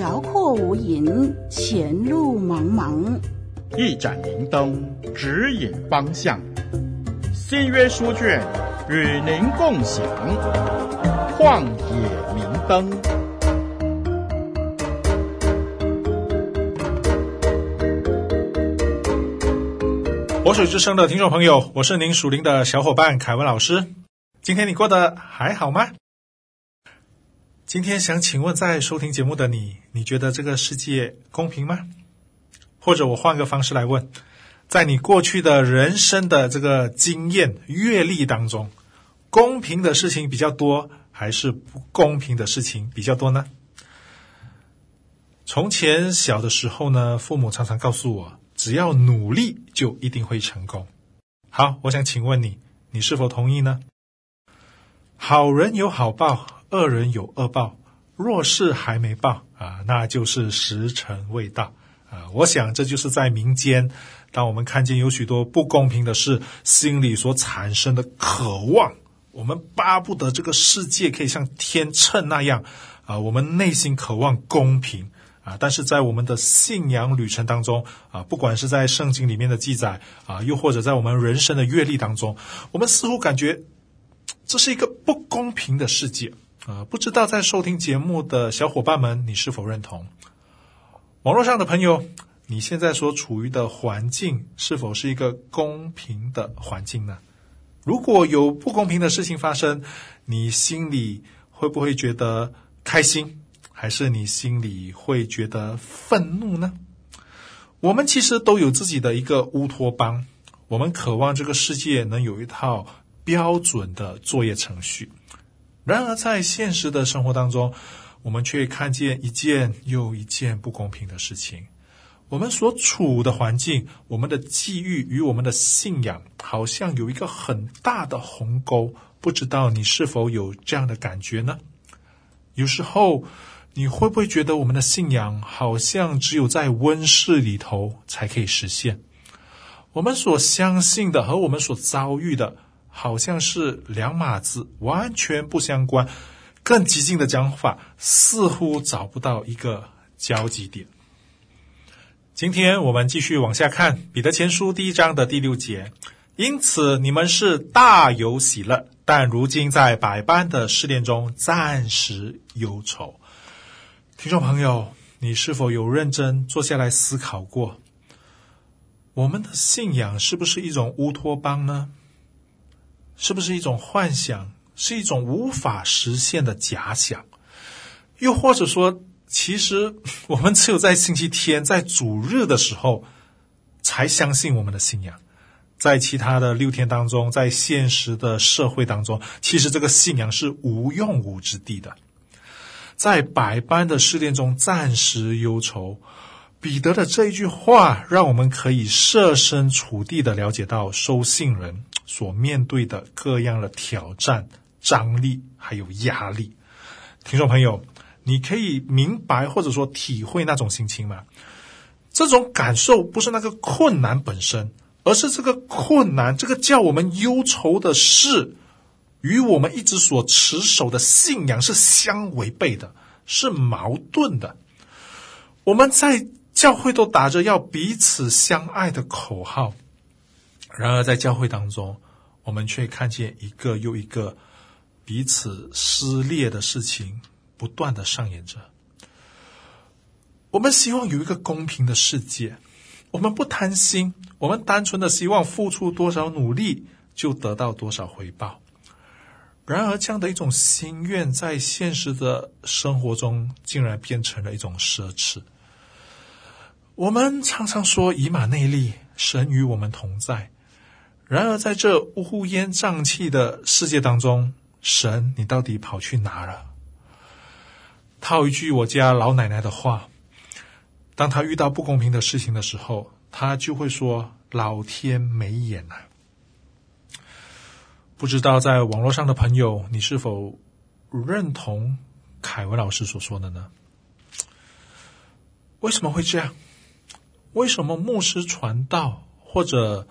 辽阔无垠，前路茫茫。一盏明灯，指引方向。新约书卷与您共享。旷野明灯。活水之声的听众朋友，我是您属灵的小伙伴凯文老师。今天你过得还好吗？今天想请问，在收听节目的你，你觉得这个世界公平吗？或者我换个方式来问，在你过去的人生的这个经验阅历当中，公平的事情比较多，还是不公平的事情比较多呢？从前小的时候呢，父母常常告诉我，只要努力就一定会成功。好，我想请问你，你是否同意呢？好人有好报。恶人有恶报，若是还没报啊，那就是时辰未到啊。我想这就是在民间，当我们看见有许多不公平的事，心里所产生的渴望。我们巴不得这个世界可以像天秤那样啊，我们内心渴望公平啊。但是在我们的信仰旅程当中啊，不管是在圣经里面的记载啊，又或者在我们人生的阅历当中，我们似乎感觉这是一个不公平的世界。呃，不知道在收听节目的小伙伴们，你是否认同？网络上的朋友，你现在所处于的环境是否是一个公平的环境呢？如果有不公平的事情发生，你心里会不会觉得开心，还是你心里会觉得愤怒呢？我们其实都有自己的一个乌托邦，我们渴望这个世界能有一套标准的作业程序。然而，在现实的生活当中，我们却看见一件又一件不公平的事情。我们所处的环境、我们的际遇与我们的信仰，好像有一个很大的鸿沟。不知道你是否有这样的感觉呢？有时候，你会不会觉得我们的信仰好像只有在温室里头才可以实现？我们所相信的和我们所遭遇的。好像是两码子，完全不相关。更激进的讲法，似乎找不到一个交集点。今天我们继续往下看《彼得前书》第一章的第六节。因此，你们是大有喜乐，但如今在百般的试炼中，暂时忧愁。听众朋友，你是否有认真坐下来思考过，我们的信仰是不是一种乌托邦呢？是不是一种幻想？是一种无法实现的假想？又或者说，其实 我们只有在星期天、在主日的时候，才相信我们的信仰。在其他的六天当中，在现实的社会当中，其实这个信仰是无用武之地的。在百般的试炼中，暂时忧愁。彼得的这一句话，让我们可以设身处地的了解到收信人。所面对的各样的挑战、张力还有压力，听众朋友，你可以明白或者说体会那种心情吗？这种感受不是那个困难本身，而是这个困难，这个叫我们忧愁的事，与我们一直所持守的信仰是相违背的，是矛盾的。我们在教会都打着要彼此相爱的口号。然而，在教会当中，我们却看见一个又一个彼此撕裂的事情不断的上演着。我们希望有一个公平的世界，我们不贪心，我们单纯的希望付出多少努力就得到多少回报。然而，这样的一种心愿，在现实的生活中，竟然变成了一种奢侈。我们常常说以马内利，神与我们同在。然而，在这乌烟瘴气的世界当中，神，你到底跑去哪了？套一句我家老奶奶的话，当她遇到不公平的事情的时候，她就会说：“老天没眼啊。”不知道在网络上的朋友，你是否认同凯文老师所说的呢？为什么会这样？为什么牧师传道或者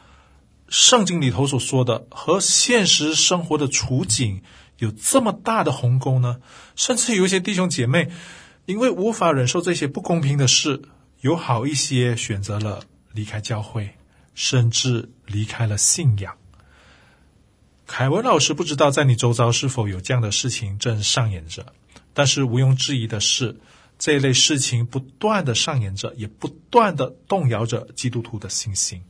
圣经里头所说的和现实生活的处境有这么大的鸿沟呢？甚至有一些弟兄姐妹因为无法忍受这些不公平的事，有好一些选择了离开教会，甚至离开了信仰。凯文老师不知道在你周遭是否有这样的事情正上演着，但是毋庸置疑的是。这一类事情不断的上演着，也不断的动摇着基督徒的信心。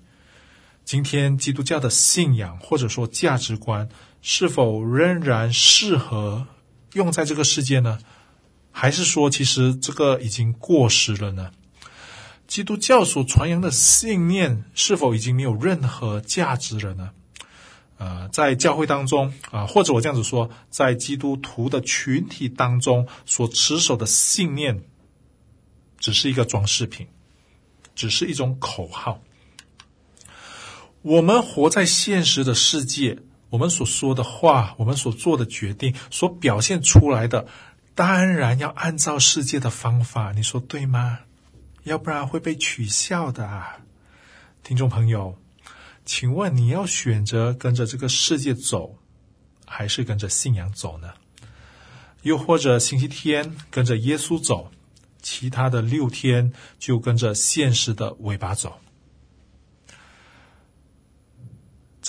今天基督教的信仰或者说价值观，是否仍然适合用在这个世界呢？还是说，其实这个已经过时了呢？基督教所传扬的信念，是否已经没有任何价值了呢？呃，在教会当中啊，或者我这样子说，在基督徒的群体当中所持守的信念，只是一个装饰品，只是一种口号。我们活在现实的世界，我们所说的话，我们所做的决定，所表现出来的，当然要按照世界的方法，你说对吗？要不然会被取笑的啊，听众朋友。请问你要选择跟着这个世界走，还是跟着信仰走呢？又或者星期天跟着耶稣走，其他的六天就跟着现实的尾巴走？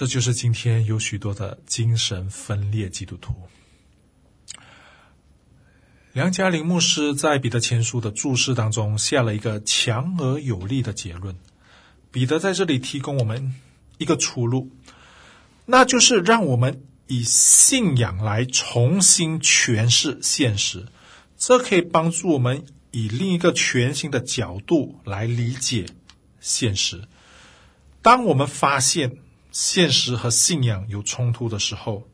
这就是今天有许多的精神分裂基督徒。梁家林牧师在彼得前书的注释当中下了一个强而有力的结论。彼得在这里提供我们。一个出路，那就是让我们以信仰来重新诠释现实。这可以帮助我们以另一个全新的角度来理解现实。当我们发现现实和信仰有冲突的时候，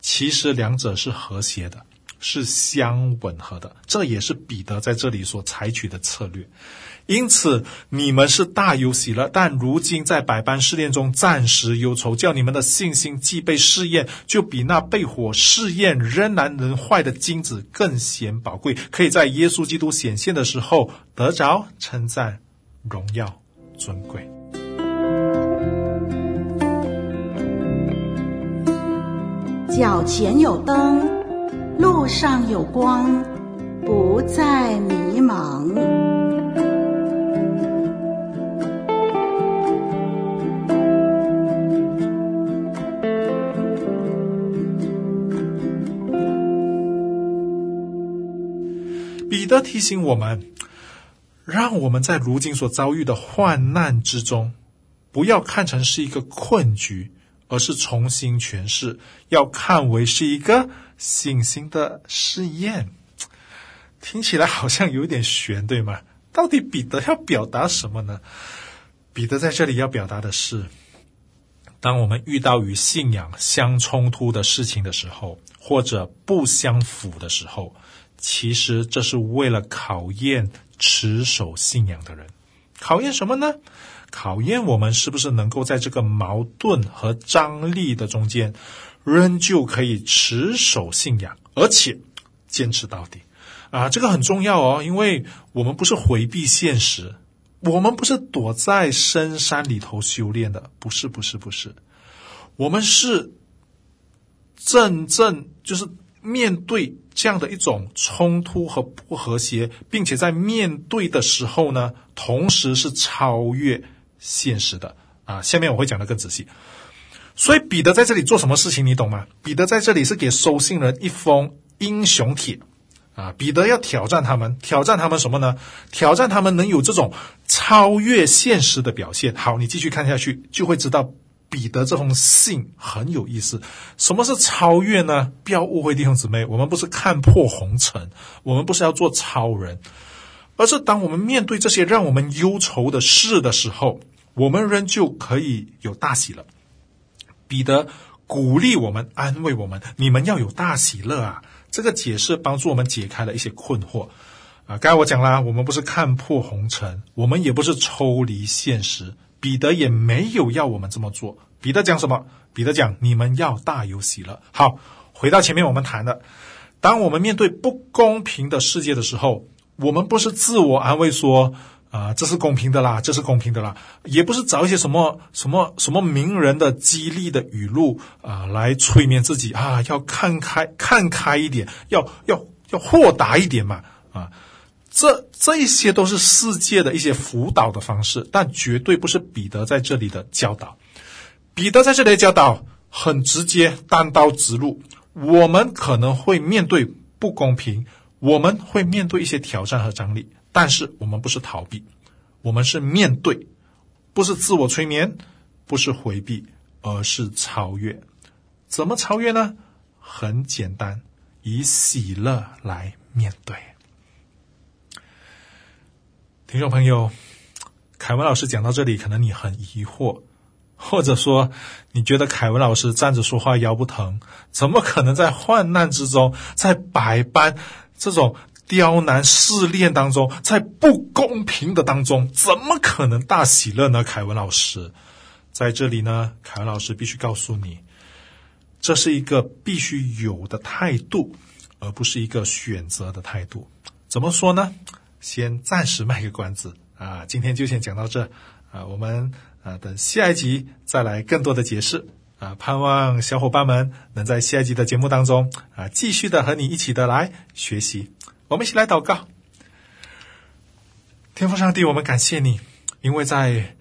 其实两者是和谐的，是相吻合的。这也是彼得在这里所采取的策略。因此，你们是大有喜乐，但如今在百般试炼中暂时忧愁，叫你们的信心既被试验，就比那被火试验仍然能坏的金子更显宝贵，可以在耶稣基督显现的时候得着称赞、荣耀、尊贵。脚前有灯，路上有光，不再迷茫。彼得提醒我们，让我们在如今所遭遇的患难之中，不要看成是一个困局，而是重新诠释，要看为是一个信心的试验。听起来好像有点玄，对吗？到底彼得要表达什么呢？彼得在这里要表达的是，当我们遇到与信仰相冲突的事情的时候，或者不相符的时候。其实这是为了考验持守信仰的人，考验什么呢？考验我们是不是能够在这个矛盾和张力的中间，仍旧可以持守信仰，而且坚持到底。啊，这个很重要哦，因为我们不是回避现实，我们不是躲在深山里头修炼的，不是，不是，不是，我们是真正就是。面对这样的一种冲突和不和谐，并且在面对的时候呢，同时是超越现实的啊。下面我会讲得更仔细。所以彼得在这里做什么事情，你懂吗？彼得在这里是给收信人一封英雄帖啊。彼得要挑战他们，挑战他们什么呢？挑战他们能有这种超越现实的表现。好，你继续看下去，就会知道彼得这封信很有意思。什么是超越呢？不要误会弟兄姊妹，我们不是看破红尘，我们不是要做超人，而是当我们面对这些让我们忧愁的事的时候，我们仍旧可以有大喜了。彼得鼓励我们，安慰我们：你们要有大喜乐啊！这个解释帮助我们解开了一些困惑。啊，刚才我讲了，我们不是看破红尘，我们也不是抽离现实。彼得也没有要我们这么做。彼得讲什么？彼得讲你们要大有喜乐。好，回到前面我们谈的，当我们面对不公平的世界的时候，我们不是自我安慰说啊、这是公平的啦，这是公平的啦，也不是找一些什么什么什么名人的激励的语录啊、来催眠自己啊，要看开看开一点，要要要豁达一点嘛啊。这这一些都是世界的一些辅导的方式，但绝对不是彼得在这里的教导。彼得在这里的教导很直接，单刀直入。我们可能会面对不公平，我们会面对一些挑战和张力，但是我们不是逃避，我们是面对，不是自我催眠，不是回避，而是超越。怎么超越呢？很简单，以喜乐来面对。听众朋友，凯文老师讲到这里，可能你很疑惑，或者说你觉得凯文老师站着说话腰不疼，怎么可能在患难之中，在百般这种刁难试炼当中，在不公平的当中，怎么可能大喜乐呢？凯文老师在这里呢，凯文老师必须告诉你，这是一个必须有的态度，而不是一个选择的态度。怎么说呢？先暂时卖个关子啊，今天就先讲到这啊，我们啊等下一集再来更多的解释啊，盼望小伙伴们能在下一集的节目当中啊，继续的和你一起的来学习。我们一起来祷告，天父上帝，我们感谢你，因为在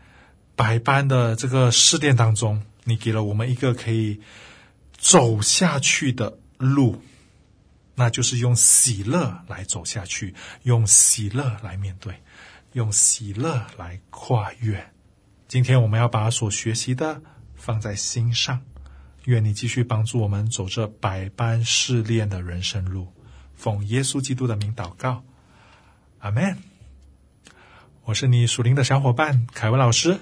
百般的这个试炼当中，你给了我们一个可以走下去的路。那就是用喜乐来走下去，用喜乐来面对，用喜乐来跨越。今天我们要把所学习的放在心上，愿你继续帮助我们走这百般试炼的人生路。奉耶稣基督的名祷告，阿门。我是你属灵的小伙伴凯文老师，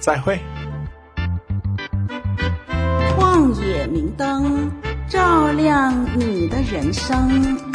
再会。旷野明灯。照亮你的人生。